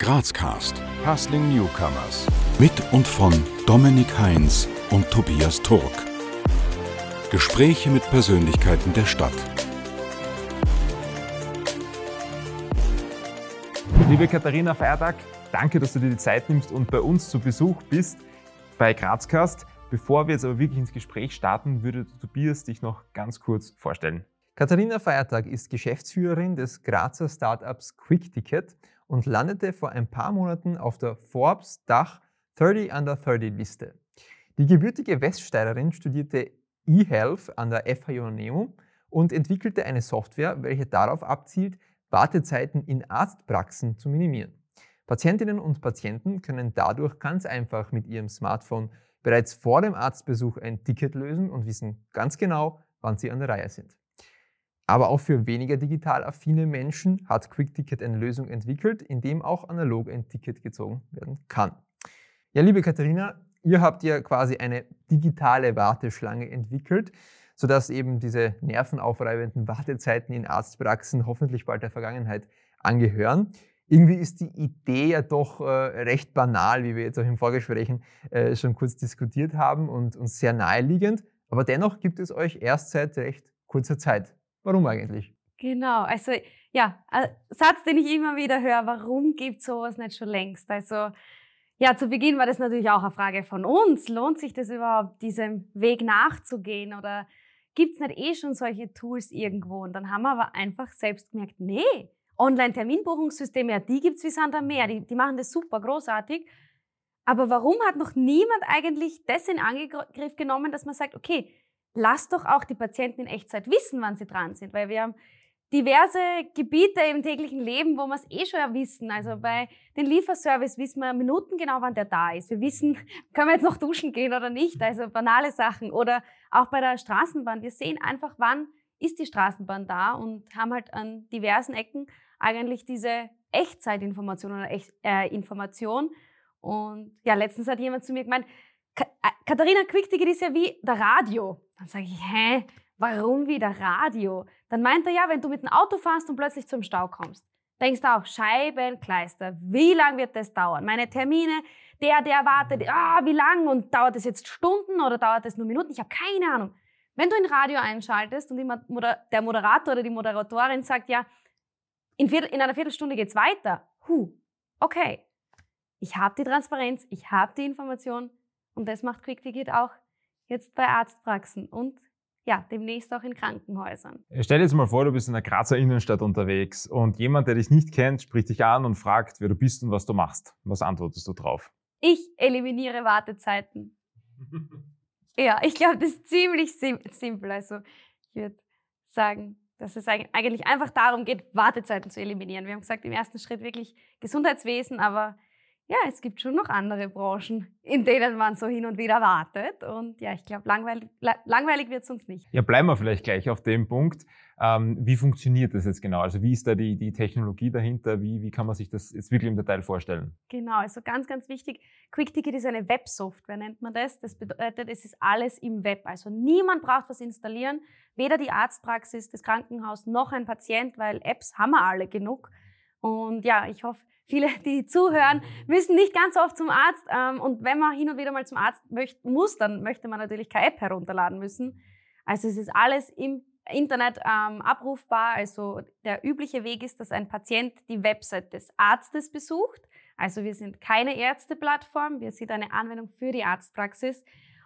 Grazcast. Hustling Newcomers. Mit und von Dominik Heinz und Tobias Turk. Gespräche mit Persönlichkeiten der Stadt. Liebe Katharina Feiertag, danke, dass du dir die Zeit nimmst und bei uns zu Besuch bist bei Grazcast. Bevor wir jetzt aber wirklich ins Gespräch starten, würde Tobias dich noch ganz kurz vorstellen. Katharina Feiertag ist Geschäftsführerin des Grazer Startups QuickTicket und landete vor ein paar Monaten auf der Forbes Dach 30 Under 30 Liste. Die gebürtige Weststeirerin studierte eHealth an der FHJ Nemo und entwickelte eine Software, welche darauf abzielt, Wartezeiten in Arztpraxen zu minimieren. Patientinnen und Patienten können dadurch ganz einfach mit ihrem Smartphone bereits vor dem Arztbesuch ein Ticket lösen und wissen ganz genau, wann sie an der Reihe sind. Aber auch für weniger digital affine Menschen hat QuickTicket eine Lösung entwickelt, in dem auch analog ein Ticket gezogen werden kann. Ja, liebe Katharina, ihr habt ja quasi eine digitale Warteschlange entwickelt, sodass eben diese nervenaufreibenden Wartezeiten in Arztpraxen hoffentlich bald der Vergangenheit angehören. Irgendwie ist die Idee ja doch äh, recht banal, wie wir jetzt auch im Vorgesprächen äh, schon kurz diskutiert haben und, und sehr naheliegend. Aber dennoch gibt es euch erst seit recht kurzer Zeit. Warum eigentlich? Genau, also ja, ein Satz, den ich immer wieder höre, warum gibt es sowas nicht schon längst? Also ja, zu Beginn war das natürlich auch eine Frage von uns. Lohnt sich das überhaupt, diesem Weg nachzugehen oder gibt es nicht eh schon solche Tools irgendwo? Und dann haben wir aber einfach selbst gemerkt, nee, Online-Terminbuchungssysteme, ja, die gibt es wie Sand am Meer, die, die machen das super großartig. Aber warum hat noch niemand eigentlich das in Angriff genommen, dass man sagt, okay, lass doch auch die Patienten in Echtzeit wissen, wann sie dran sind, weil wir haben diverse Gebiete im täglichen Leben, wo wir es eh schon wissen. Also bei den Lieferservice wissen wir Minuten genau, wann der da ist. Wir wissen, können wir jetzt noch duschen gehen oder nicht. Also banale Sachen. Oder auch bei der Straßenbahn. Wir sehen einfach, wann ist die Straßenbahn da und haben halt an diversen Ecken eigentlich diese Echtzeitinformation oder Echt, äh, Information. Und ja, letztens hat jemand zu mir gemeint, äh, Katharina Quickticket ist ja wie der Radio. Dann sage ich, hä, warum wie der Radio? Dann meint er ja, wenn du mit dem Auto fährst und plötzlich zum Stau kommst. Denkst du auch, Scheibenkleister, wie lange wird das dauern? Meine Termine, der, der wartet, ah, wie lang und dauert das jetzt Stunden oder dauert das nur Minuten? Ich habe keine Ahnung. Wenn du ein Radio einschaltest und der Moderator oder die Moderatorin sagt, ja, in, Viertel, in einer Viertelstunde geht's weiter, huh, okay. Ich habe die Transparenz, ich habe die Information, und das macht QuickTicket auch jetzt bei Arztpraxen und ja, demnächst auch in Krankenhäusern. Stell dir jetzt mal vor, du bist in der Grazer Innenstadt unterwegs und jemand, der dich nicht kennt, spricht dich an und fragt, wer du bist und was du machst. Was antwortest du drauf? Ich eliminiere Wartezeiten. ja, ich glaube, das ist ziemlich sim simpel. Also ich würde sagen, dass es eigentlich einfach darum geht, Wartezeiten zu eliminieren. Wir haben gesagt, im ersten Schritt wirklich Gesundheitswesen, aber ja, es gibt schon noch andere Branchen, in denen man so hin und wieder wartet. Und ja, ich glaube, langweilig, langweilig wird es uns nicht. Ja, bleiben wir vielleicht gleich auf dem Punkt. Ähm, wie funktioniert das jetzt genau? Also wie ist da die, die Technologie dahinter? Wie, wie kann man sich das jetzt wirklich im Detail vorstellen? Genau, also ganz, ganz wichtig. QuickTicket ist eine Websoftware, nennt man das. Das bedeutet, es ist alles im Web. Also niemand braucht was installieren. Weder die Arztpraxis, das Krankenhaus noch ein Patient, weil Apps haben wir alle genug. Und ja, ich hoffe, viele, die zuhören, müssen nicht ganz oft zum Arzt. Ähm, und wenn man hin und wieder mal zum Arzt möchte, muss, dann möchte man natürlich keine App herunterladen müssen. Also es ist alles im Internet ähm, abrufbar. Also der übliche Weg ist, dass ein Patient die Website des Arztes besucht. Also wir sind keine Ärzteplattform, wir sind eine Anwendung für die Arztpraxis.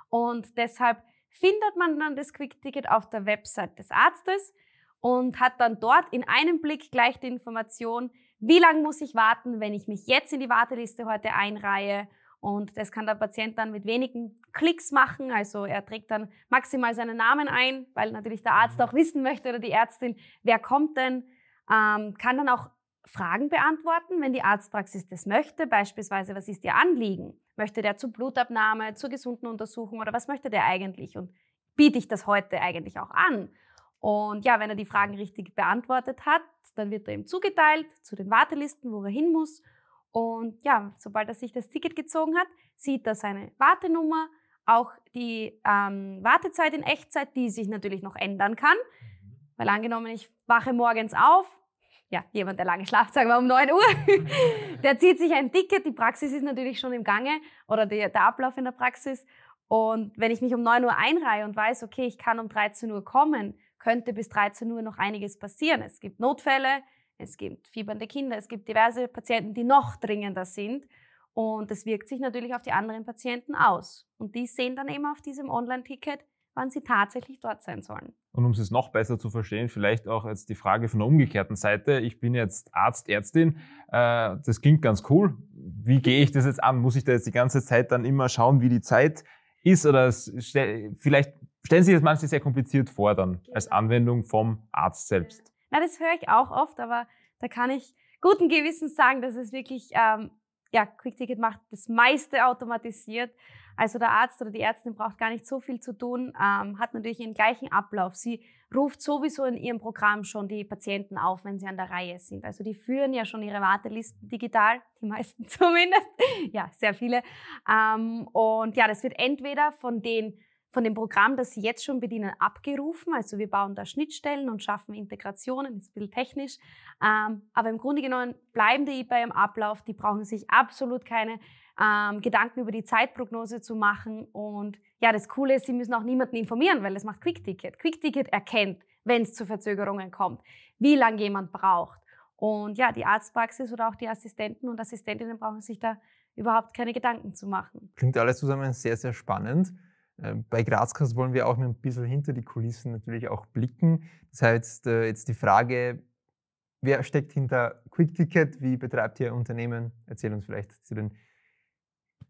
Und deshalb findet man dann das Quick-Ticket auf der Website des Arztes und hat dann dort in einem Blick gleich die Information, wie lange muss ich warten, wenn ich mich jetzt in die Warteliste heute einreihe. Und das kann der Patient dann mit wenigen Klicks machen. Also er trägt dann maximal seinen Namen ein, weil natürlich der Arzt auch wissen möchte oder die Ärztin, wer kommt denn, ähm, kann dann auch Fragen beantworten, wenn die Arztpraxis das möchte. Beispielsweise, was ist Ihr Anliegen? Möchte der zur Blutabnahme, zur gesunden Untersuchung oder was möchte der eigentlich? Und biete ich das heute eigentlich auch an? Und ja, wenn er die Fragen richtig beantwortet hat, dann wird er ihm zugeteilt zu den Wartelisten, wo er hin muss. Und ja, sobald er sich das Ticket gezogen hat, sieht er seine Wartenummer, auch die ähm, Wartezeit in Echtzeit, die sich natürlich noch ändern kann. Weil angenommen, ich wache morgens auf, ja, jemand, der lange schlaft, sagen wir um 9 Uhr, der zieht sich ein Ticket. Die Praxis ist natürlich schon im Gange oder der, der Ablauf in der Praxis. Und wenn ich mich um 9 Uhr einreihe und weiß, okay, ich kann um 13 Uhr kommen, könnte bis 13 Uhr noch einiges passieren. Es gibt Notfälle, es gibt fiebernde Kinder, es gibt diverse Patienten, die noch dringender sind. Und das wirkt sich natürlich auf die anderen Patienten aus. Und die sehen dann eben auf diesem Online-Ticket, wann sie tatsächlich dort sein sollen. Und um es noch besser zu verstehen, vielleicht auch jetzt die Frage von der umgekehrten Seite. Ich bin jetzt Arzt, Ärztin. Äh, das klingt ganz cool. Wie gehe ich das jetzt an? Muss ich da jetzt die ganze Zeit dann immer schauen, wie die Zeit ist? Oder vielleicht stellen Sie das manchmal sehr kompliziert vor dann als genau. Anwendung vom Arzt selbst. Na, das höre ich auch oft, aber da kann ich guten Gewissens sagen, dass es wirklich ähm, ja, Quick-Ticket macht das meiste automatisiert. Also der Arzt oder die Ärztin braucht gar nicht so viel zu tun, ähm, hat natürlich den gleichen Ablauf. Sie ruft sowieso in ihrem Programm schon die Patienten auf, wenn sie an der Reihe sind. Also die führen ja schon ihre Wartelisten digital, die meisten zumindest. ja, sehr viele. Ähm, und ja, das wird entweder von den von dem Programm, das Sie jetzt schon bedienen, abgerufen. Also wir bauen da Schnittstellen und schaffen Integrationen, ist ein bisschen technisch. Ähm, aber im Grunde genommen bleiben die beim Ablauf. Die brauchen sich absolut keine ähm, Gedanken über die Zeitprognose zu machen. Und ja, das Coole ist, Sie müssen auch niemanden informieren, weil das macht Quick-Ticket. Quick-Ticket erkennt, wenn es zu Verzögerungen kommt, wie lange jemand braucht. Und ja, die Arztpraxis oder auch die Assistenten und Assistentinnen brauchen sich da überhaupt keine Gedanken zu machen. Klingt alles zusammen sehr, sehr spannend. Ähm, bei Grazcast wollen wir auch ein bisschen hinter die Kulissen natürlich auch blicken. Das heißt, äh, jetzt die Frage, wer steckt hinter QuickTicket? Wie betreibt ihr Unternehmen? Erzähl uns vielleicht zu den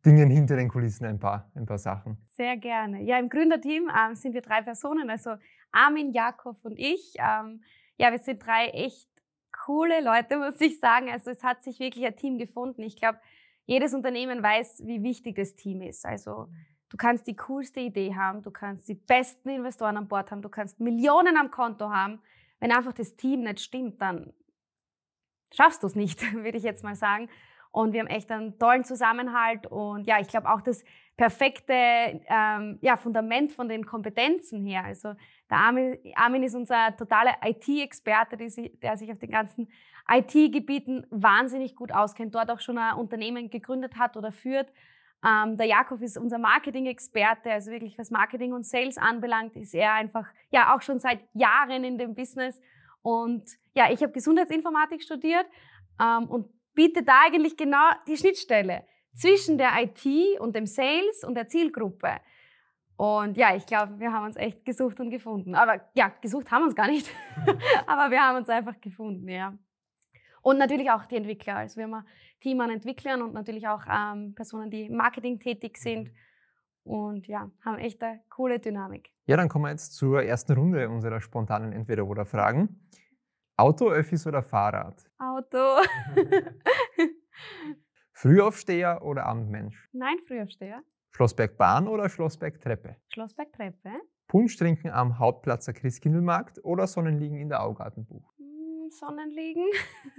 Dingen hinter den Kulissen ein paar, ein paar Sachen. Sehr gerne. Ja, im Gründerteam ähm, sind wir drei Personen, also Armin, Jakob und ich. Ähm, ja, wir sind drei echt coole Leute, muss ich sagen. Also es hat sich wirklich ein Team gefunden. Ich glaube, jedes Unternehmen weiß, wie wichtig das Team ist. Also Du kannst die coolste Idee haben, du kannst die besten Investoren an Bord haben, du kannst Millionen am Konto haben. Wenn einfach das Team nicht stimmt, dann schaffst du es nicht, würde ich jetzt mal sagen. Und wir haben echt einen tollen Zusammenhalt und ja, ich glaube auch das perfekte ähm, ja, Fundament von den Kompetenzen her. Also der Armin, Armin ist unser totaler IT-Experte, der sich auf den ganzen IT-Gebieten wahnsinnig gut auskennt, dort auch schon ein Unternehmen gegründet hat oder führt ähm, der Jakob ist unser Marketing-Experte, also wirklich was Marketing und Sales anbelangt, ist er einfach ja auch schon seit Jahren in dem Business. Und ja, ich habe Gesundheitsinformatik studiert ähm, und biete da eigentlich genau die Schnittstelle zwischen der IT und dem Sales und der Zielgruppe. Und ja, ich glaube, wir haben uns echt gesucht und gefunden. Aber ja, gesucht haben wir uns gar nicht. Aber wir haben uns einfach gefunden, ja. Und natürlich auch die Entwickler. Also wir haben Team an Entwicklern und natürlich auch ähm, Personen, die im Marketing tätig sind. Und ja, haben echt eine coole Dynamik. Ja, dann kommen wir jetzt zur ersten Runde unserer spontanen Entweder-Oder-Fragen. Auto, Öffis oder Fahrrad? Auto. Frühaufsteher oder Abendmensch? Nein, Frühaufsteher. Schlossbergbahn oder Schlossbergtreppe? Schlossbergtreppe. Punsch trinken am Hauptplatzer Christkindlmarkt oder Sonnenliegen in der Augartenbuch? Sonnenliegen.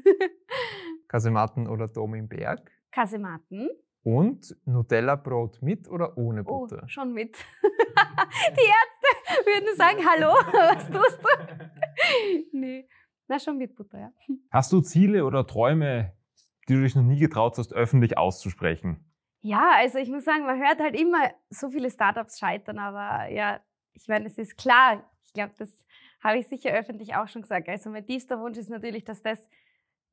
Kasematten oder Dom im Berg. Kasematten. Und Nutella-Brot mit oder ohne oh, Butter? Oh, schon mit. Die Ärzte würden sagen, hallo, was tust du? nee, na schon mit Butter, ja. Hast du Ziele oder Träume, die du dich noch nie getraut hast, öffentlich auszusprechen? Ja, also ich muss sagen, man hört halt immer so viele Startups scheitern, aber ja, ich meine, es ist klar, ich glaube, das habe ich sicher öffentlich auch schon gesagt. Also mein tiefster Wunsch ist natürlich, dass das,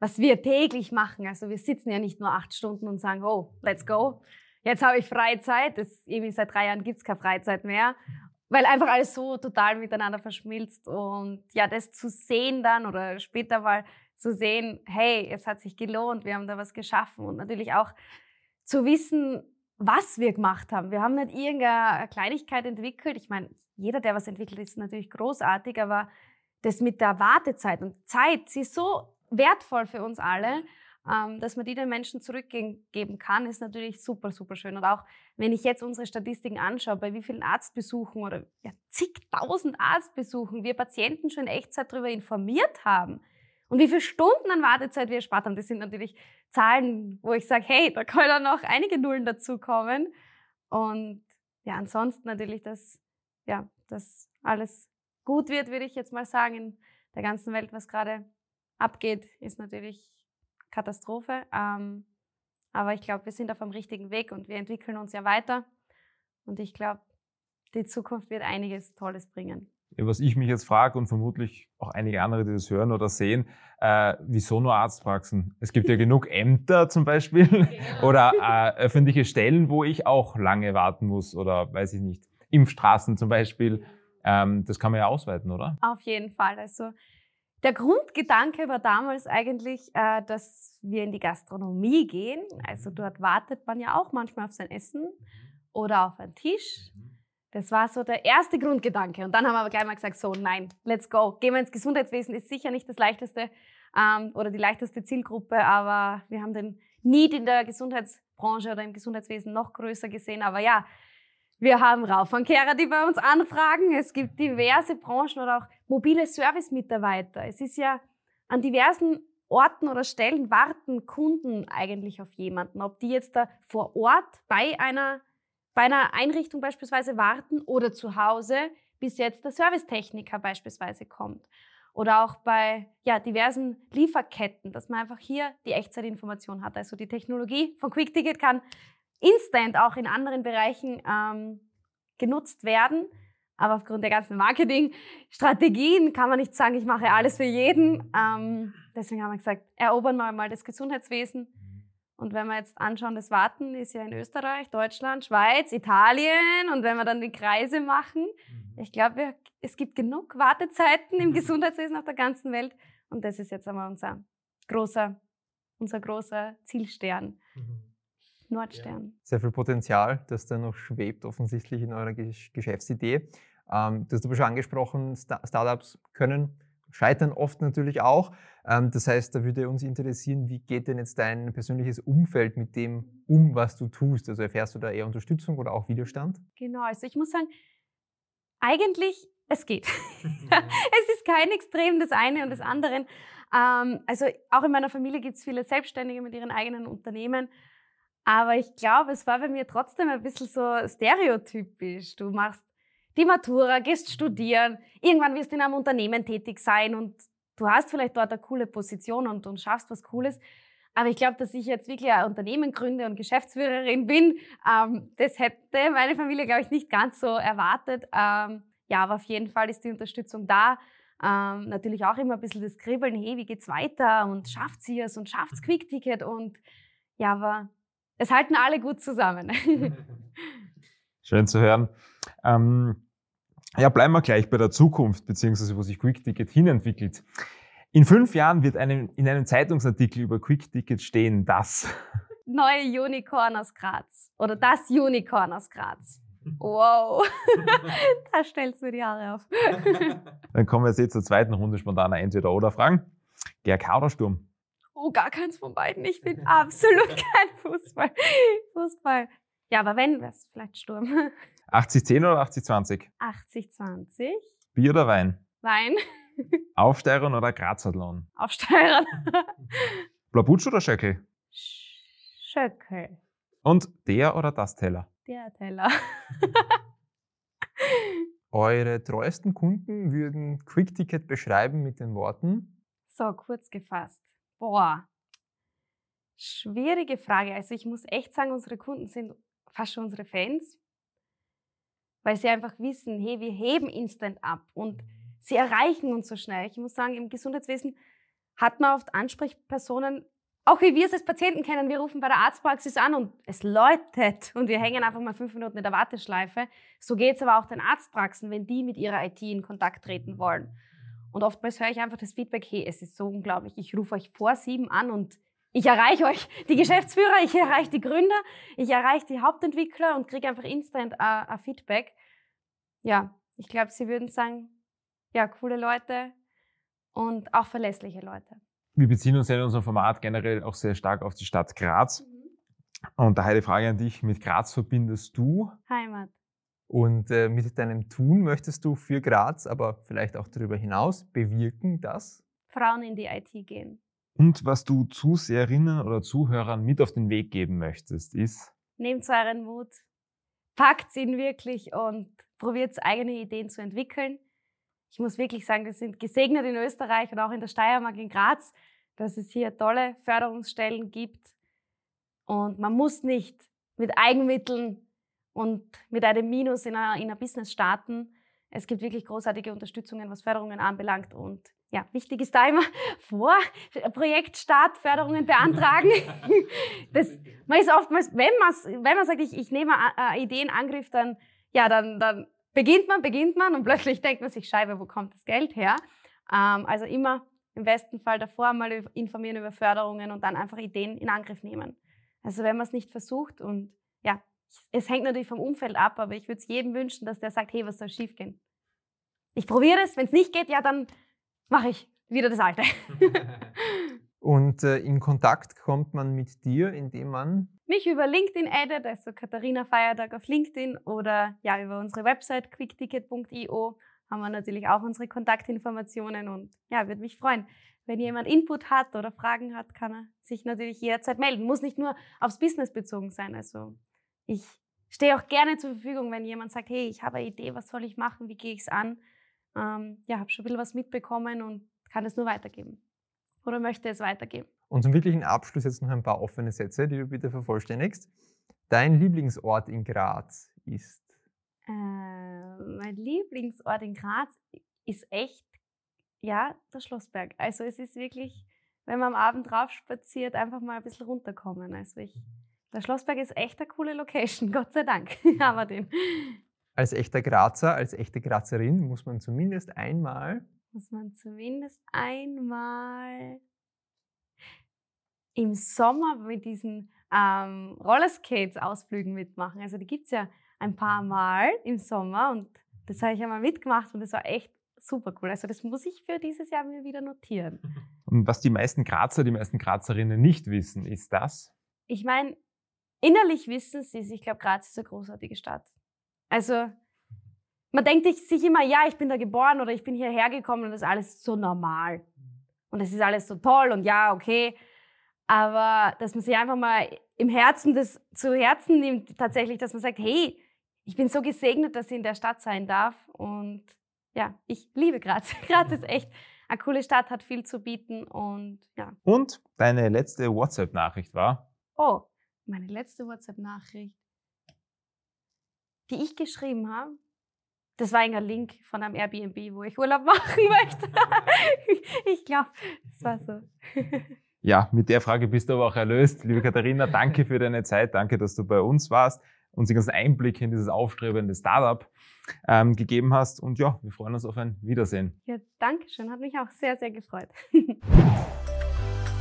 was wir täglich machen, also wir sitzen ja nicht nur acht Stunden und sagen, oh, let's go, jetzt habe ich Freizeit. Das, irgendwie seit drei Jahren gibt es keine Freizeit mehr, weil einfach alles so total miteinander verschmilzt. Und ja, das zu sehen dann oder später mal zu sehen, hey, es hat sich gelohnt, wir haben da was geschaffen und natürlich auch zu wissen, was wir gemacht haben. Wir haben nicht irgendeine Kleinigkeit entwickelt. Ich meine, jeder, der was entwickelt, ist natürlich großartig, aber das mit der Wartezeit und Zeit, sie ist so wertvoll für uns alle, ähm, dass man die den Menschen zurückgeben kann, ist natürlich super, super schön. Und auch wenn ich jetzt unsere Statistiken anschaue, bei wie vielen Arztbesuchen oder ja, zigtausend Arztbesuchen wir Patienten schon in Echtzeit darüber informiert haben und wie viele Stunden an Wartezeit wir erspart haben, das sind natürlich Zahlen, wo ich sage, hey, da können noch einige Nullen dazukommen. Und ja, ansonsten natürlich, dass, ja, dass alles gut wird, würde ich jetzt mal sagen, in der ganzen Welt, was gerade abgeht, ist natürlich Katastrophe. Ähm, aber ich glaube, wir sind auf dem richtigen Weg und wir entwickeln uns ja weiter. Und ich glaube, die Zukunft wird einiges Tolles bringen. Was ich mich jetzt frage und vermutlich auch einige andere, die das hören oder sehen, äh, wieso nur Arztpraxen? Es gibt ja genug Ämter zum Beispiel genau. oder äh, öffentliche Stellen, wo ich auch lange warten muss oder weiß ich nicht, Impfstraßen zum Beispiel. Ähm, das kann man ja ausweiten, oder? Auf jeden Fall. Also der Grundgedanke war damals eigentlich, äh, dass wir in die Gastronomie gehen. Also dort wartet man ja auch manchmal auf sein Essen oder auf einen Tisch. Das war so der erste Grundgedanke. Und dann haben wir aber gleich mal gesagt, so nein, let's go. Gehen wir ins Gesundheitswesen, ist sicher nicht das leichteste ähm, oder die leichteste Zielgruppe, aber wir haben den Need in der Gesundheitsbranche oder im Gesundheitswesen noch größer gesehen. Aber ja, wir haben Raufankehrer, die bei uns anfragen. Es gibt diverse Branchen oder auch mobile Service-Mitarbeiter. Es ist ja an diversen Orten oder Stellen warten Kunden eigentlich auf jemanden. Ob die jetzt da vor Ort bei einer bei einer Einrichtung beispielsweise warten oder zu Hause, bis jetzt der Servicetechniker beispielsweise kommt. Oder auch bei ja, diversen Lieferketten, dass man einfach hier die Echtzeitinformation hat. Also die Technologie von QuickTicket kann instant auch in anderen Bereichen ähm, genutzt werden. Aber aufgrund der ganzen Marketingstrategien kann man nicht sagen, ich mache alles für jeden. Ähm, deswegen haben wir gesagt, erobern wir mal das Gesundheitswesen und wenn wir jetzt anschauen, das Warten ist ja in Österreich, Deutschland, Schweiz, Italien. Und wenn wir dann die Kreise machen, mhm. ich glaube, es gibt genug Wartezeiten im. Gesundheitswesen auf der ganzen Welt. Und das ist jetzt einmal unser großer, unser großer Zielstern. Mhm. Nordstern. Sehr viel Potenzial, das da noch schwebt, offensichtlich in eurer Geschäftsidee. Ähm, du hast aber schon angesprochen, Startups können scheitern oft natürlich auch. Ähm, das heißt, da würde uns interessieren, wie geht denn jetzt dein persönliches Umfeld mit dem um, was du tust? Also erfährst du da eher Unterstützung oder auch Widerstand? Genau, also ich muss sagen, eigentlich, es geht. es ist kein Extrem des einen und des anderen. Ähm, also auch in meiner Familie gibt es viele Selbstständige mit ihren eigenen Unternehmen. Aber ich glaube, es war bei mir trotzdem ein bisschen so stereotypisch. Du machst die Matura, gehst studieren, irgendwann wirst du in einem Unternehmen tätig sein und du hast vielleicht dort eine coole Position und, und schaffst was Cooles. Aber ich glaube, dass ich jetzt wirklich ein Unternehmen gründe und Geschäftsführerin bin, ähm, das hätte meine Familie, glaube ich, nicht ganz so erwartet. Ähm, ja, aber auf jeden Fall ist die Unterstützung da. Ähm, natürlich auch immer ein bisschen das Kribbeln, hey, wie geht's weiter und schafft sie es und schafft's Quick-Ticket und ja, aber es halten alle gut zusammen. Schön zu hören. Ähm, ja, bleiben wir gleich bei der Zukunft, beziehungsweise wo sich Quick-Ticket hinentwickelt. In fünf Jahren wird einem, in einem Zeitungsartikel über Quick-Ticket stehen, dass neue Unicorn aus Graz oder das Unicorn aus Graz. Wow, da stellst du die Haare auf. Dann kommen wir jetzt zur zweiten Runde spontaner Entweder-Oder-Fragen. GRK oder Sturm? Oh, gar keins von beiden. Ich bin absolut kein Fußball. Fußball. Ja, aber wenn, wäre es vielleicht Sturm. 80-10 oder 80-20? 80-20. Bier oder Wein? Wein. Aufsteirern oder Grazathlon? Aufsteirern. Blabutsch oder Schöckel? Schöckel. Und der oder das Teller? Der Teller. Eure treuesten Kunden würden Quick Ticket beschreiben mit den Worten? So, kurz gefasst. Boah. Schwierige Frage. Also ich muss echt sagen, unsere Kunden sind fast schon unsere Fans weil sie einfach wissen, hey, wir heben instant ab und sie erreichen uns so schnell. Ich muss sagen, im Gesundheitswesen hat man oft Ansprechpersonen, auch wie wir es als Patienten kennen, wir rufen bei der Arztpraxis an und es läutet und wir hängen einfach mal fünf Minuten in der Warteschleife. So geht es aber auch den Arztpraxen, wenn die mit ihrer IT in Kontakt treten wollen. Und oftmals höre ich einfach das Feedback, hey, es ist so unglaublich, ich rufe euch vor sieben an und ich erreiche euch, die Geschäftsführer, ich erreiche die Gründer, ich erreiche die Hauptentwickler und kriege einfach instant uh, Feedback. Ja, ich glaube, sie würden sagen, ja, coole Leute und auch verlässliche Leute. Wir beziehen uns ja in unserem Format generell auch sehr stark auf die Stadt Graz. Mhm. Und daher die Frage an dich, mit Graz verbindest du? Heimat. Und äh, mit deinem Tun möchtest du für Graz, aber vielleicht auch darüber hinaus bewirken, dass Frauen in die IT gehen. Und was du Zuseherinnen oder Zuhörern mit auf den Weg geben möchtest, ist? Nehmt euren Mut, packt ihn wirklich und probiert eigene Ideen zu entwickeln. ich muss wirklich sagen, wir sind gesegnet in Österreich und auch in der Steiermark in Graz, dass es hier tolle Förderungsstellen gibt. Und man muss nicht mit Eigenmitteln und mit einem Minus in einer, Business starten. Es gibt wirklich großartige Unterstützungen, was Förderungen anbelangt. Und ja, wichtig ist da immer vor Projektstart Förderungen beantragen. das, man ist oftmals, wenn, wenn man sagt, ich, ich nehme eine Idee in Angriff, dann, ja, dann, dann beginnt man, beginnt man und plötzlich denkt man sich, Scheibe, wo kommt das Geld her? Ähm, also immer im besten Fall davor mal informieren über Förderungen und dann einfach Ideen in Angriff nehmen. Also wenn man es nicht versucht und ja, es hängt natürlich vom Umfeld ab, aber ich würde es jedem wünschen, dass der sagt, hey, was soll schiefgehen? Ich probiere es, wenn es nicht geht, ja, dann mache ich wieder das Alte. Und äh, in Kontakt kommt man mit dir, indem man mich über LinkedIn addet, also Katharina Feiertag auf LinkedIn oder ja über unsere Website quickticket.io haben wir natürlich auch unsere Kontaktinformationen und ja, würde mich freuen. Wenn jemand Input hat oder Fragen hat, kann er sich natürlich jederzeit melden. Muss nicht nur aufs Business bezogen sein. Also ich stehe auch gerne zur Verfügung, wenn jemand sagt, hey, ich habe eine Idee, was soll ich machen, wie gehe ich es an? Ähm, ja, habe schon ein bisschen was mitbekommen und kann es nur weitergeben oder möchte es weitergeben. Und zum wirklichen Abschluss jetzt noch ein paar offene Sätze, die du bitte vervollständigst. Dein Lieblingsort in Graz ist? Äh, mein Lieblingsort in Graz ist echt, ja, der Schlossberg. Also es ist wirklich, wenn man am Abend drauf spaziert, einfach mal ein bisschen runterkommen. Also ich, der Schlossberg ist echt eine coole Location, Gott sei Dank haben wir den. Als echter Grazer, als echte Grazerin muss man zumindest einmal muss man zumindest einmal im Sommer mit diesen ähm, Rollerskates-Ausflügen mitmachen. Also die gibt es ja ein paar Mal im Sommer und das habe ich einmal mitgemacht und das war echt super cool. Also das muss ich für dieses Jahr mir wieder notieren. Und was die meisten Grazer, die meisten Grazerinnen nicht wissen, ist das? Ich meine, innerlich wissen sie es. Ich glaube, Graz ist eine großartige Stadt. Also man denkt sich immer, ja, ich bin da geboren oder ich bin hierher gekommen und das ist alles so normal. Und es ist alles so toll und ja, okay. Aber dass man sich einfach mal im Herzen das zu Herzen nimmt, tatsächlich, dass man sagt, hey, ich bin so gesegnet, dass ich in der Stadt sein darf. Und ja, ich liebe Graz. Graz ist echt eine coole Stadt, hat viel zu bieten und ja. Und deine letzte WhatsApp-Nachricht war? Oh, meine letzte WhatsApp-Nachricht, die ich geschrieben habe, das war ein Link von einem Airbnb, wo ich Urlaub machen möchte. ich glaube, das war so. Ja, mit der Frage bist du aber auch erlöst. Liebe Katharina, danke für deine Zeit. Danke, dass du bei uns warst, uns den ganzen Einblick in dieses aufstrebende Startup ähm, gegeben hast. Und ja, wir freuen uns auf ein Wiedersehen. Ja, danke schön. Hat mich auch sehr, sehr gefreut.